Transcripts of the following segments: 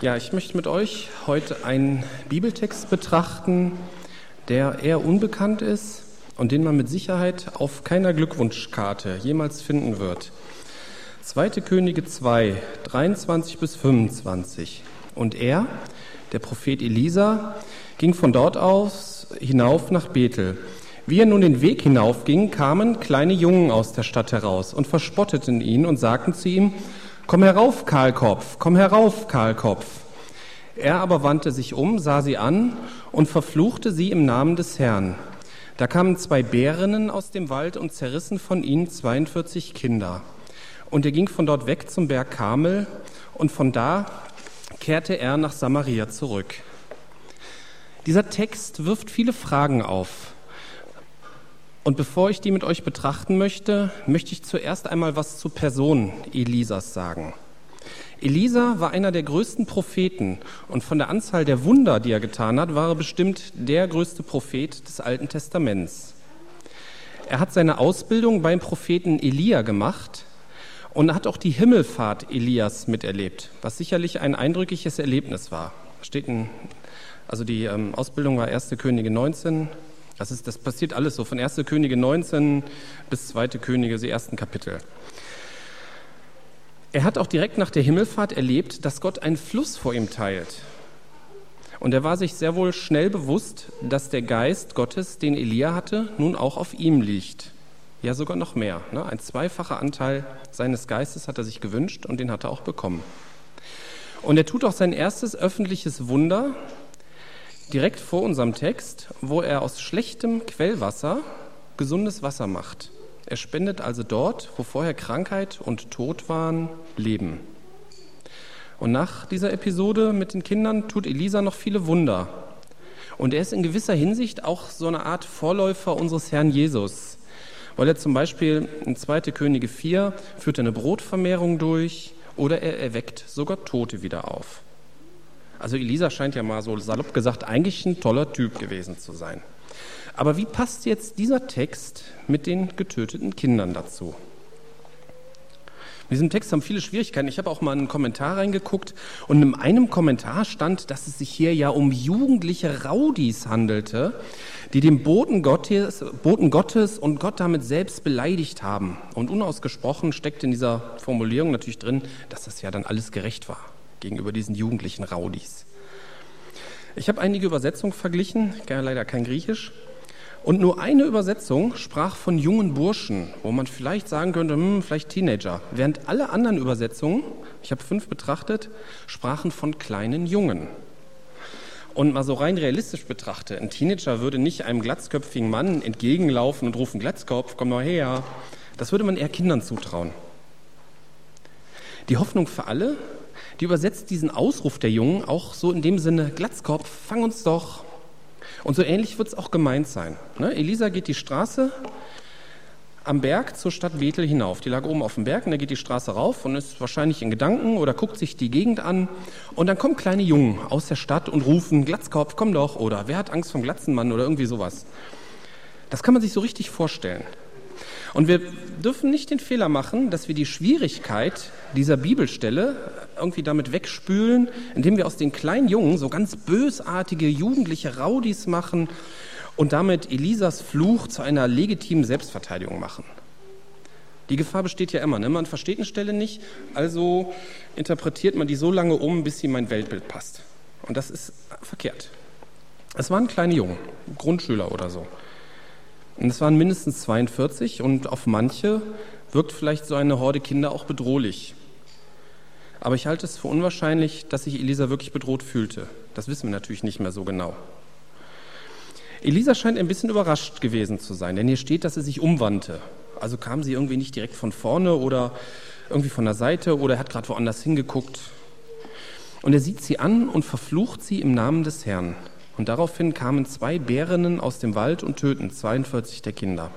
Ja, ich möchte mit euch heute einen Bibeltext betrachten, der eher unbekannt ist und den man mit Sicherheit auf keiner Glückwunschkarte jemals finden wird. 2. Könige 2, 23 bis 25. Und er, der Prophet Elisa, ging von dort aus hinauf nach Bethel. Wie er nun den Weg hinaufging, kamen kleine Jungen aus der Stadt heraus und verspotteten ihn und sagten zu ihm, Komm herauf, Kahlkopf, komm herauf, Kahlkopf. Er aber wandte sich um, sah sie an und verfluchte sie im Namen des Herrn. Da kamen zwei Bärinnen aus dem Wald und zerrissen von ihnen 42 Kinder. Und er ging von dort weg zum Berg Kamel und von da kehrte er nach Samaria zurück. Dieser Text wirft viele Fragen auf. Und bevor ich die mit euch betrachten möchte, möchte ich zuerst einmal was zur Person Elisas sagen. Elisa war einer der größten Propheten und von der Anzahl der Wunder, die er getan hat, war er bestimmt der größte Prophet des Alten Testaments. Er hat seine Ausbildung beim Propheten Elia gemacht und hat auch die Himmelfahrt Elias miterlebt, was sicherlich ein eindrückliches Erlebnis war. Steht in, also die ähm, Ausbildung war 1. Könige 19, das, ist, das passiert alles so, von 1. Könige 19 bis 2. Könige, die ersten Kapitel. Er hat auch direkt nach der Himmelfahrt erlebt, dass Gott einen Fluss vor ihm teilt. Und er war sich sehr wohl schnell bewusst, dass der Geist Gottes, den Elia hatte, nun auch auf ihm liegt. Ja, sogar noch mehr. Ne? Ein zweifacher Anteil seines Geistes hat er sich gewünscht und den hat er auch bekommen. Und er tut auch sein erstes öffentliches Wunder, direkt vor unserem Text, wo er aus schlechtem Quellwasser gesundes Wasser macht. Er spendet also dort, wo vorher Krankheit und Tod waren, Leben. Und nach dieser Episode mit den Kindern tut Elisa noch viele Wunder. Und er ist in gewisser Hinsicht auch so eine Art Vorläufer unseres Herrn Jesus, weil er zum Beispiel in 2. Könige 4 führt eine Brotvermehrung durch oder er erweckt sogar Tote wieder auf. Also Elisa scheint ja mal so salopp gesagt eigentlich ein toller Typ gewesen zu sein. Aber wie passt jetzt dieser Text mit den getöteten Kindern dazu? In diesem Text haben viele Schwierigkeiten. Ich habe auch mal einen Kommentar reingeguckt und in einem Kommentar stand, dass es sich hier ja um jugendliche Raudis handelte, die den Boten Gottes, Boten Gottes und Gott damit selbst beleidigt haben. Und unausgesprochen steckt in dieser Formulierung natürlich drin, dass das ja dann alles gerecht war gegenüber diesen jugendlichen Raudis. Ich habe einige Übersetzungen verglichen, leider kein Griechisch. Und nur eine Übersetzung sprach von jungen Burschen, wo man vielleicht sagen könnte, hm, vielleicht Teenager. Während alle anderen Übersetzungen, ich habe fünf betrachtet, sprachen von kleinen Jungen. Und mal so rein realistisch betrachtet, ein Teenager würde nicht einem glatzköpfigen Mann entgegenlaufen und rufen, Glatzkopf, komm mal her. Das würde man eher Kindern zutrauen. Die Hoffnung für alle die übersetzt diesen Ausruf der Jungen auch so in dem Sinne, Glatzkopf, fang uns doch. Und so ähnlich wird es auch gemeint sein. Ne? Elisa geht die Straße am Berg zur Stadt Bethel hinauf. Die lag oben auf dem Berg und er geht die Straße rauf und ist wahrscheinlich in Gedanken oder guckt sich die Gegend an. Und dann kommen kleine Jungen aus der Stadt und rufen, Glatzkopf, komm doch. Oder wer hat Angst vom Glatzenmann oder irgendwie sowas. Das kann man sich so richtig vorstellen. Und wir dürfen nicht den Fehler machen, dass wir die Schwierigkeit dieser Bibelstelle irgendwie damit wegspülen, indem wir aus den kleinen Jungen so ganz bösartige jugendliche Raudis machen und damit Elisas Fluch zu einer legitimen Selbstverteidigung machen. Die Gefahr besteht ja immer. Ne? Man versteht eine Stelle nicht, also interpretiert man die so lange um, bis sie in mein Weltbild passt. Und das ist verkehrt. Es waren kleine Jungen, Grundschüler oder so. Und es waren mindestens 42 und auf manche wirkt vielleicht so eine Horde Kinder auch bedrohlich. Aber ich halte es für unwahrscheinlich, dass sich Elisa wirklich bedroht fühlte. Das wissen wir natürlich nicht mehr so genau. Elisa scheint ein bisschen überrascht gewesen zu sein, denn hier steht, dass sie sich umwandte. Also kam sie irgendwie nicht direkt von vorne oder irgendwie von der Seite oder er hat gerade woanders hingeguckt. Und er sieht sie an und verflucht sie im Namen des Herrn. Und daraufhin kamen zwei Bärinnen aus dem Wald und töten 42 der Kinder.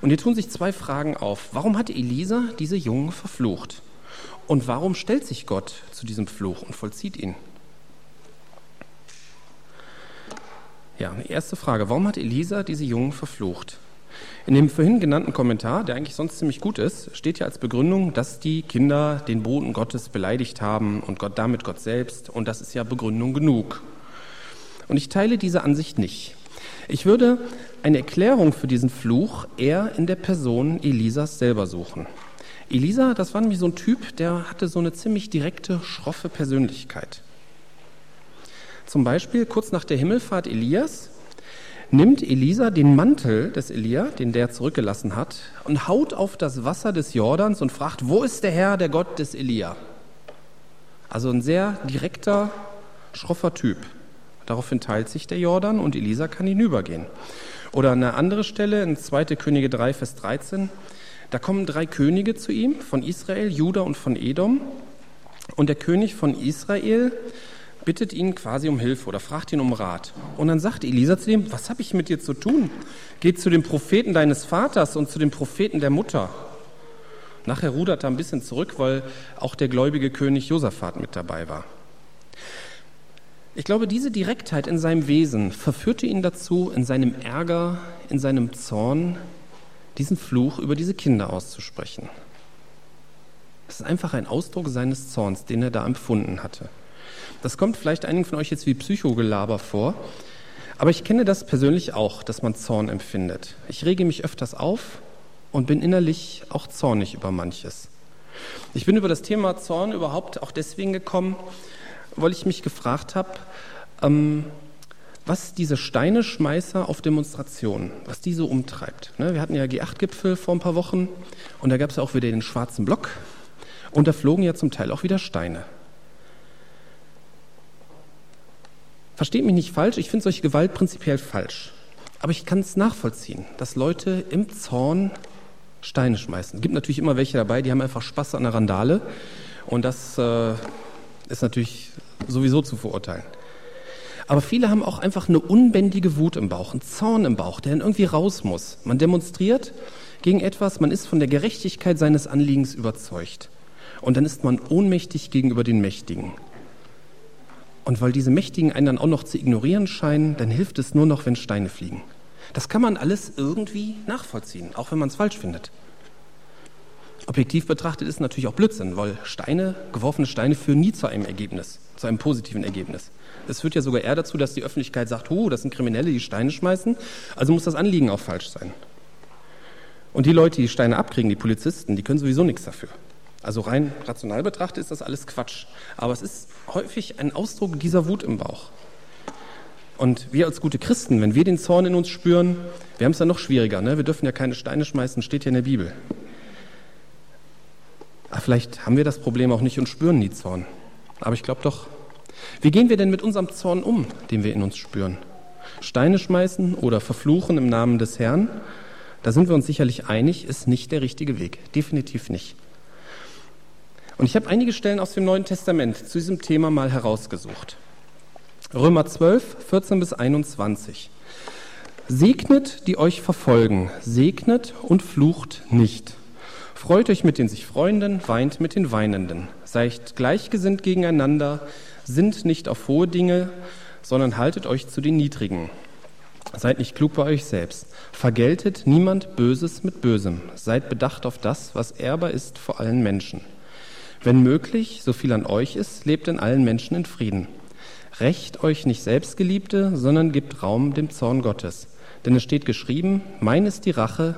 Und hier tun sich zwei Fragen auf. Warum hat Elisa diese Jungen verflucht? Und warum stellt sich Gott zu diesem Fluch und vollzieht ihn? Ja, erste Frage. Warum hat Elisa diese Jungen verflucht? In dem vorhin genannten Kommentar, der eigentlich sonst ziemlich gut ist, steht ja als Begründung, dass die Kinder den Boden Gottes beleidigt haben und Gott damit Gott selbst. Und das ist ja Begründung genug. Und ich teile diese Ansicht nicht. Ich würde eine Erklärung für diesen Fluch eher in der Person Elisas selber suchen. Elisa, das war nämlich so ein Typ, der hatte so eine ziemlich direkte, schroffe Persönlichkeit. Zum Beispiel kurz nach der Himmelfahrt Elias nimmt Elisa den Mantel des Elia, den der zurückgelassen hat, und haut auf das Wasser des Jordans und fragt, wo ist der Herr, der Gott des Elia? Also ein sehr direkter, schroffer Typ. Daraufhin teilt sich der Jordan und Elisa kann hinübergehen. Oder eine andere Stelle in 2. Könige 3, Vers 13. Da kommen drei Könige zu ihm, von Israel, Juda und von Edom. Und der König von Israel bittet ihn quasi um Hilfe oder fragt ihn um Rat. Und dann sagt Elisa zu ihm, was habe ich mit dir zu tun? Geh zu den Propheten deines Vaters und zu den Propheten der Mutter. Nachher rudert er ein bisschen zurück, weil auch der gläubige König Josaphat mit dabei war. Ich glaube, diese Direktheit in seinem Wesen verführte ihn dazu, in seinem Ärger, in seinem Zorn, diesen Fluch über diese Kinder auszusprechen. Das ist einfach ein Ausdruck seines Zorns, den er da empfunden hatte. Das kommt vielleicht einigen von euch jetzt wie Psychogelaber vor, aber ich kenne das persönlich auch, dass man Zorn empfindet. Ich rege mich öfters auf und bin innerlich auch zornig über manches. Ich bin über das Thema Zorn überhaupt auch deswegen gekommen, weil ich mich gefragt habe, ähm, was diese Steineschmeißer auf Demonstrationen, was die so umtreibt. Ne, wir hatten ja G8-Gipfel vor ein paar Wochen und da gab es ja auch wieder den schwarzen Block und da flogen ja zum Teil auch wieder Steine. Versteht mich nicht falsch, ich finde solche Gewalt prinzipiell falsch. Aber ich kann es nachvollziehen, dass Leute im Zorn Steine schmeißen. Es gibt natürlich immer welche dabei, die haben einfach Spaß an der Randale. Und das äh, ist natürlich sowieso zu verurteilen. Aber viele haben auch einfach eine unbändige Wut im Bauch, einen Zorn im Bauch, der dann irgendwie raus muss. Man demonstriert gegen etwas, man ist von der Gerechtigkeit seines Anliegens überzeugt. Und dann ist man ohnmächtig gegenüber den Mächtigen. Und weil diese Mächtigen einen dann auch noch zu ignorieren scheinen, dann hilft es nur noch, wenn Steine fliegen. Das kann man alles irgendwie nachvollziehen, auch wenn man es falsch findet. Objektiv betrachtet ist natürlich auch Blödsinn, weil Steine, geworfene Steine führen nie zu einem Ergebnis, zu einem positiven Ergebnis. Es führt ja sogar eher dazu, dass die Öffentlichkeit sagt, oh, das sind Kriminelle, die Steine schmeißen, also muss das Anliegen auch falsch sein. Und die Leute, die Steine abkriegen, die Polizisten, die können sowieso nichts dafür. Also rein rational betrachtet ist das alles Quatsch. Aber es ist häufig ein Ausdruck dieser Wut im Bauch. Und wir als gute Christen, wenn wir den Zorn in uns spüren, wir haben es dann noch schwieriger. Ne? Wir dürfen ja keine Steine schmeißen, steht ja in der Bibel. Aber vielleicht haben wir das Problem auch nicht und spüren nie Zorn. Aber ich glaube doch. Wie gehen wir denn mit unserem Zorn um, den wir in uns spüren? Steine schmeißen oder verfluchen im Namen des Herrn? Da sind wir uns sicherlich einig, ist nicht der richtige Weg. Definitiv nicht. Und ich habe einige Stellen aus dem Neuen Testament zu diesem Thema mal herausgesucht. Römer 12, 14 bis 21. Segnet, die euch verfolgen, segnet und flucht nicht. Freut euch mit den sich Freunden, weint mit den Weinenden. Seid gleichgesinnt gegeneinander, sind nicht auf hohe Dinge, sondern haltet euch zu den Niedrigen. Seid nicht klug bei euch selbst. Vergeltet niemand Böses mit Bösem. Seid bedacht auf das, was ehrbar ist vor allen Menschen. Wenn möglich, so viel an euch ist, lebt in allen Menschen in Frieden. Recht euch nicht Selbstgeliebte, sondern gebt Raum dem Zorn Gottes. Denn es steht geschrieben, mein ist die Rache,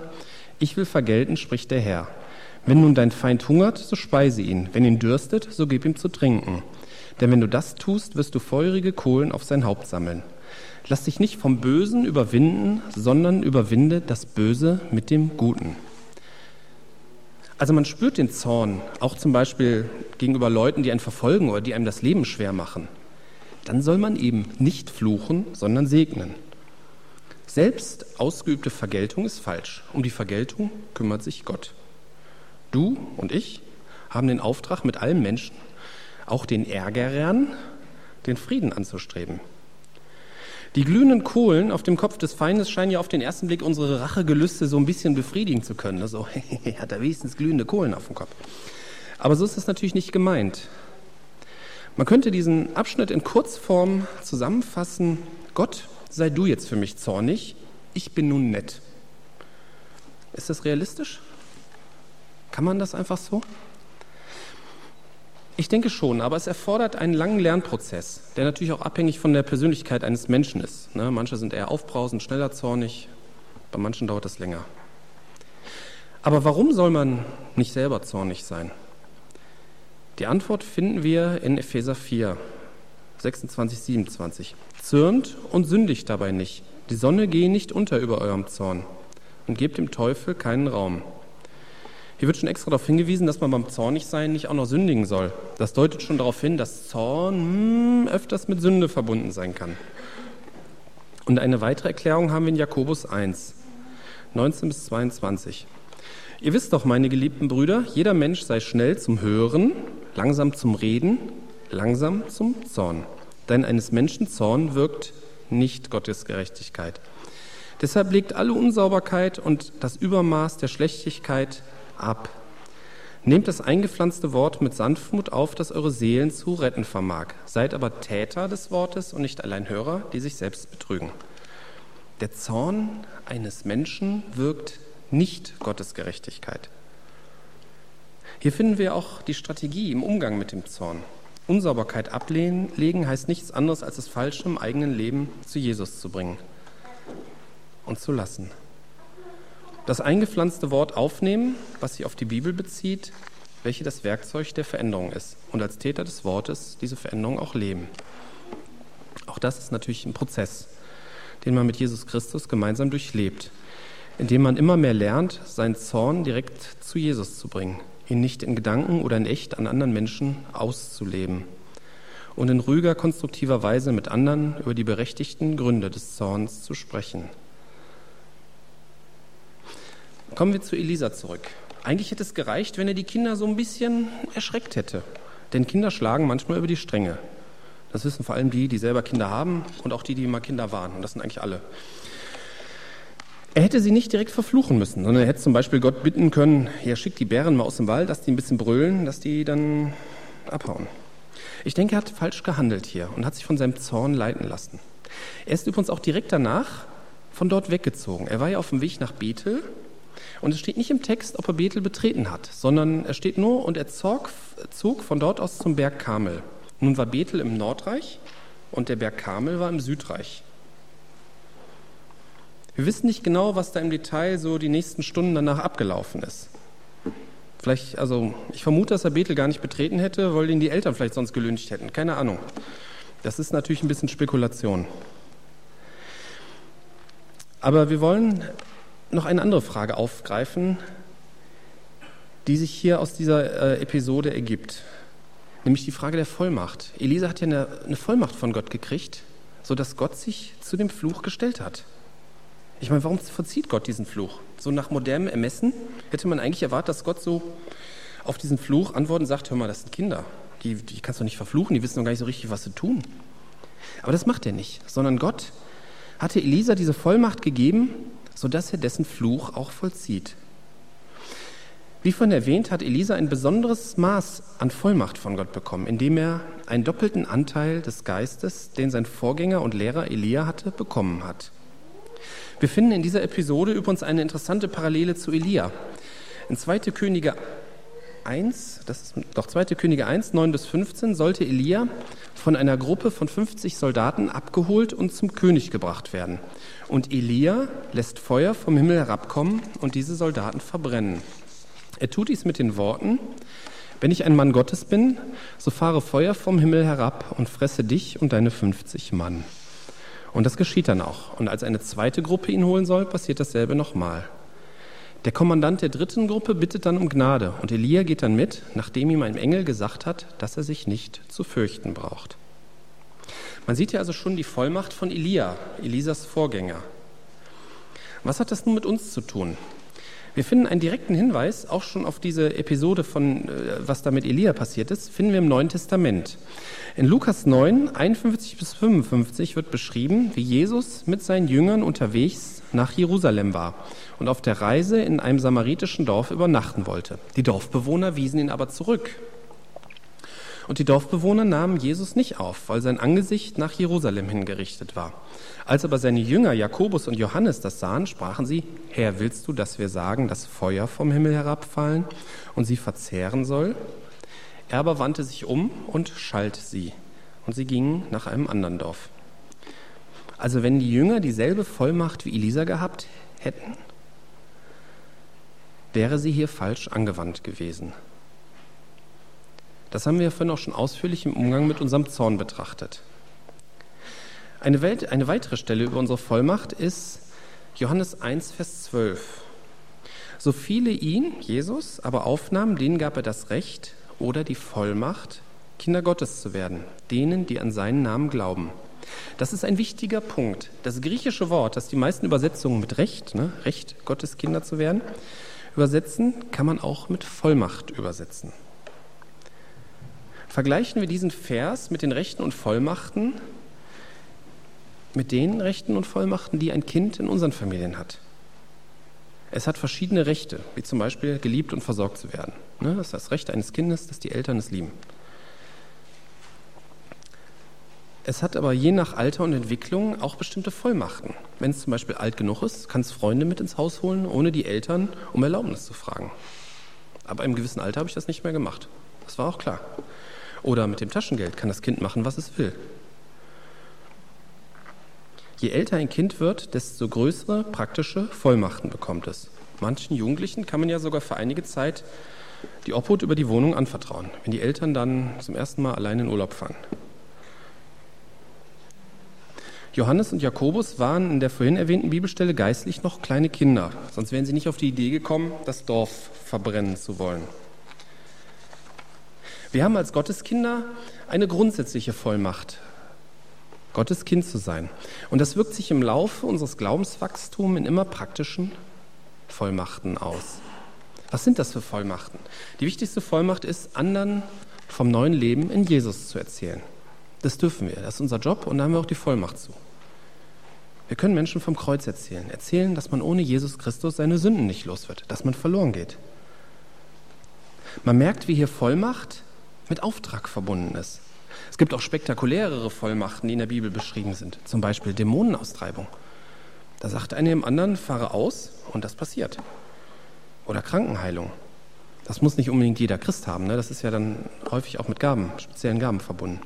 ich will vergelten, spricht der Herr. Wenn nun dein Feind hungert, so speise ihn. Wenn ihn dürstet, so gib ihm zu trinken. Denn wenn du das tust, wirst du feurige Kohlen auf sein Haupt sammeln. Lass dich nicht vom Bösen überwinden, sondern überwinde das Böse mit dem Guten. Also man spürt den Zorn, auch zum Beispiel gegenüber Leuten, die einen verfolgen oder die einem das Leben schwer machen. Dann soll man eben nicht fluchen, sondern segnen. Selbst ausgeübte Vergeltung ist falsch. Um die Vergeltung kümmert sich Gott. Du und ich haben den Auftrag, mit allen Menschen, auch den Ärgerern, den Frieden anzustreben. Die glühenden Kohlen auf dem Kopf des Feindes scheinen ja auf den ersten Blick unsere Rachegelüste so ein bisschen befriedigen zu können. Also, hat er wenigstens glühende Kohlen auf dem Kopf. Aber so ist das natürlich nicht gemeint. Man könnte diesen Abschnitt in Kurzform zusammenfassen. Gott, sei du jetzt für mich zornig, ich bin nun nett. Ist das realistisch? Kann man das einfach so? Ich denke schon, aber es erfordert einen langen Lernprozess, der natürlich auch abhängig von der Persönlichkeit eines Menschen ist. Ne? Manche sind eher aufbrausend, schneller zornig, bei manchen dauert es länger. Aber warum soll man nicht selber zornig sein? Die Antwort finden wir in Epheser 4, 26, 27. Zürnt und sündigt dabei nicht. Die Sonne gehe nicht unter über eurem Zorn und gebt dem Teufel keinen Raum. Hier wird schon extra darauf hingewiesen, dass man beim Zornigsein nicht auch noch sündigen soll. Das deutet schon darauf hin, dass Zorn hm, öfters mit Sünde verbunden sein kann. Und eine weitere Erklärung haben wir in Jakobus 1, 19 bis 22. Ihr wisst doch, meine geliebten Brüder, jeder Mensch sei schnell zum Hören, langsam zum Reden, langsam zum Zorn. Denn eines Menschen Zorn wirkt nicht Gottes Gerechtigkeit. Deshalb legt alle Unsauberkeit und das Übermaß der Schlechtigkeit ab. Nehmt das eingepflanzte Wort mit Sanftmut auf, das eure Seelen zu retten vermag. Seid aber Täter des Wortes und nicht allein Hörer, die sich selbst betrügen. Der Zorn eines Menschen wirkt nicht Gottes Gerechtigkeit. Hier finden wir auch die Strategie im Umgang mit dem Zorn. Unsauberkeit ablegen heißt nichts anderes, als das Falsche im eigenen Leben zu Jesus zu bringen und zu lassen das eingepflanzte Wort aufnehmen, was sich auf die Bibel bezieht, welche das Werkzeug der Veränderung ist und als Täter des Wortes diese Veränderung auch leben. Auch das ist natürlich ein Prozess, den man mit Jesus Christus gemeinsam durchlebt, indem man immer mehr lernt, seinen Zorn direkt zu Jesus zu bringen, ihn nicht in Gedanken oder in echt an anderen Menschen auszuleben und in ruhiger, konstruktiver Weise mit anderen über die berechtigten Gründe des Zorns zu sprechen. Kommen wir zu Elisa zurück. Eigentlich hätte es gereicht, wenn er die Kinder so ein bisschen erschreckt hätte. Denn Kinder schlagen manchmal über die Stränge. Das wissen vor allem die, die selber Kinder haben und auch die, die mal Kinder waren. Und das sind eigentlich alle. Er hätte sie nicht direkt verfluchen müssen, sondern er hätte zum Beispiel Gott bitten können, ja, schickt die Bären mal aus dem Wald, dass die ein bisschen brüllen, dass die dann abhauen. Ich denke, er hat falsch gehandelt hier und hat sich von seinem Zorn leiten lassen. Er ist übrigens auch direkt danach von dort weggezogen. Er war ja auf dem Weg nach Bethel und es steht nicht im Text, ob er Bethel betreten hat, sondern es steht nur, und er zog, zog von dort aus zum Berg Karmel. Nun war Bethel im Nordreich und der Berg Karmel war im Südreich. Wir wissen nicht genau, was da im Detail so die nächsten Stunden danach abgelaufen ist. Vielleicht, also ich vermute, dass er Bethel gar nicht betreten hätte, weil ihn die Eltern vielleicht sonst gelüncht hätten. Keine Ahnung. Das ist natürlich ein bisschen Spekulation. Aber wir wollen noch eine andere Frage aufgreifen, die sich hier aus dieser äh, Episode ergibt, nämlich die Frage der Vollmacht. Elisa hat ja eine, eine Vollmacht von Gott gekriegt, sodass Gott sich zu dem Fluch gestellt hat. Ich meine, warum verzieht Gott diesen Fluch? So nach modernem Ermessen hätte man eigentlich erwartet, dass Gott so auf diesen Fluch antwortet und sagt, hör mal, das sind Kinder, die, die kannst du nicht verfluchen, die wissen noch gar nicht so richtig, was sie tun. Aber das macht er nicht, sondern Gott hatte Elisa diese Vollmacht gegeben, sodass er dessen Fluch auch vollzieht. Wie von erwähnt, hat Elisa ein besonderes Maß an Vollmacht von Gott bekommen, indem er einen doppelten Anteil des Geistes, den sein Vorgänger und Lehrer Elia hatte, bekommen hat. Wir finden in dieser Episode übrigens eine interessante Parallele zu Elia. In 2. Könige 1, das ist doch 2. Könige 1, 9 bis 15, sollte Elia von einer Gruppe von 50 Soldaten abgeholt und zum König gebracht werden. Und Elia lässt Feuer vom Himmel herabkommen und diese Soldaten verbrennen. Er tut dies mit den Worten, wenn ich ein Mann Gottes bin, so fahre Feuer vom Himmel herab und fresse dich und deine 50 Mann. Und das geschieht dann auch. Und als eine zweite Gruppe ihn holen soll, passiert dasselbe nochmal. Der Kommandant der dritten Gruppe bittet dann um Gnade und Elia geht dann mit, nachdem ihm ein Engel gesagt hat, dass er sich nicht zu fürchten braucht. Man sieht ja also schon die Vollmacht von Elia, Elisas Vorgänger. Was hat das nun mit uns zu tun? Wir finden einen direkten Hinweis auch schon auf diese Episode von, äh, was da mit Elia passiert ist, finden wir im Neuen Testament. In Lukas 9, 51 bis 55 wird beschrieben, wie Jesus mit seinen Jüngern unterwegs nach Jerusalem war und auf der Reise in einem samaritischen Dorf übernachten wollte. Die Dorfbewohner wiesen ihn aber zurück. Und die Dorfbewohner nahmen Jesus nicht auf, weil sein Angesicht nach Jerusalem hingerichtet war. Als aber seine Jünger Jakobus und Johannes das sahen, sprachen sie, Herr, willst du, dass wir sagen, dass Feuer vom Himmel herabfallen und sie verzehren soll? Er aber wandte sich um und schalt sie, und sie gingen nach einem anderen Dorf. Also wenn die Jünger dieselbe Vollmacht wie Elisa gehabt hätten, wäre sie hier falsch angewandt gewesen. Das haben wir vorhin auch schon ausführlich im Umgang mit unserem Zorn betrachtet. Eine, Welt, eine weitere Stelle über unsere Vollmacht ist Johannes 1, Vers 12. So viele ihn, Jesus, aber aufnahmen, denen gab er das Recht oder die Vollmacht, Kinder Gottes zu werden, denen, die an seinen Namen glauben. Das ist ein wichtiger Punkt. Das griechische Wort, das die meisten Übersetzungen mit Recht, ne, Recht, Gottes Kinder zu werden, übersetzen, kann man auch mit Vollmacht übersetzen. Vergleichen wir diesen Vers mit den Rechten und Vollmachten, mit den Rechten und Vollmachten, die ein Kind in unseren Familien hat. Es hat verschiedene Rechte, wie zum Beispiel geliebt und versorgt zu werden. Ne, das ist das Recht eines Kindes, dass die Eltern es lieben. Es hat aber je nach Alter und Entwicklung auch bestimmte Vollmachten. Wenn es zum Beispiel alt genug ist, kann es Freunde mit ins Haus holen, ohne die Eltern um Erlaubnis zu fragen. Ab einem gewissen Alter habe ich das nicht mehr gemacht. Das war auch klar. Oder mit dem Taschengeld kann das Kind machen, was es will. Je älter ein Kind wird, desto größere praktische Vollmachten bekommt es. Manchen Jugendlichen kann man ja sogar für einige Zeit die Obhut über die Wohnung anvertrauen, wenn die Eltern dann zum ersten Mal allein in Urlaub fahren. Johannes und Jakobus waren in der vorhin erwähnten Bibelstelle geistlich noch kleine Kinder, sonst wären sie nicht auf die Idee gekommen, das Dorf verbrennen zu wollen. Wir haben als Gotteskinder eine grundsätzliche Vollmacht, Gottes Kind zu sein. Und das wirkt sich im Laufe unseres Glaubenswachstums in immer praktischen Vollmachten aus. Was sind das für Vollmachten? Die wichtigste Vollmacht ist, anderen vom neuen Leben in Jesus zu erzählen. Das dürfen wir, das ist unser Job und da haben wir auch die Vollmacht zu. Wir können Menschen vom Kreuz erzählen, erzählen, dass man ohne Jesus Christus seine Sünden nicht los wird, dass man verloren geht. Man merkt, wie hier Vollmacht mit Auftrag verbunden ist. Es gibt auch spektakulärere Vollmachten, die in der Bibel beschrieben sind, zum Beispiel Dämonenaustreibung. Da sagt einer dem anderen, fahre aus und das passiert. Oder Krankenheilung. Das muss nicht unbedingt jeder Christ haben, ne? das ist ja dann häufig auch mit Gaben, speziellen Gaben verbunden.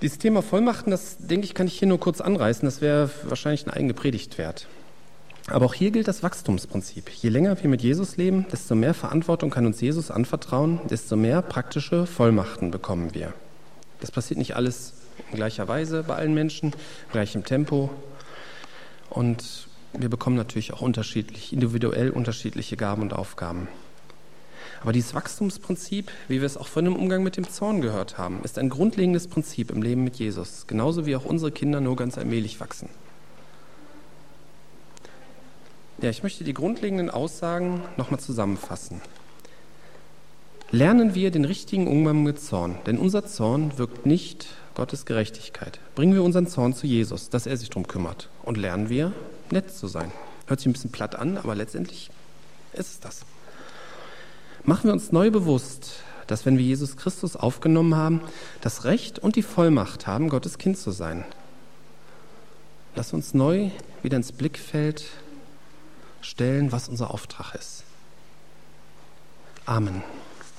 Dieses Thema Vollmachten, das denke ich, kann ich hier nur kurz anreißen, das wäre wahrscheinlich eine eigene Predigt wert. Aber auch hier gilt das Wachstumsprinzip. Je länger wir mit Jesus leben, desto mehr Verantwortung kann uns Jesus anvertrauen, desto mehr praktische Vollmachten bekommen wir. Das passiert nicht alles in gleicher Weise bei allen Menschen, in gleichem Tempo. Und wir bekommen natürlich auch unterschiedlich, individuell unterschiedliche Gaben und Aufgaben. Aber dieses Wachstumsprinzip, wie wir es auch von dem Umgang mit dem Zorn gehört haben, ist ein grundlegendes Prinzip im Leben mit Jesus, genauso wie auch unsere Kinder nur ganz allmählich wachsen. Ja, ich möchte die grundlegenden Aussagen nochmal zusammenfassen. Lernen wir den richtigen Umgang mit Zorn, denn unser Zorn wirkt nicht Gottes Gerechtigkeit. Bringen wir unseren Zorn zu Jesus, dass er sich darum kümmert. Und lernen wir, nett zu sein. Hört sich ein bisschen platt an, aber letztendlich ist es das. Machen wir uns neu bewusst, dass wenn wir Jesus Christus aufgenommen haben, das Recht und die Vollmacht haben, Gottes Kind zu sein. Lass uns neu wieder ins Blickfeld stellen, was unser Auftrag ist. Amen.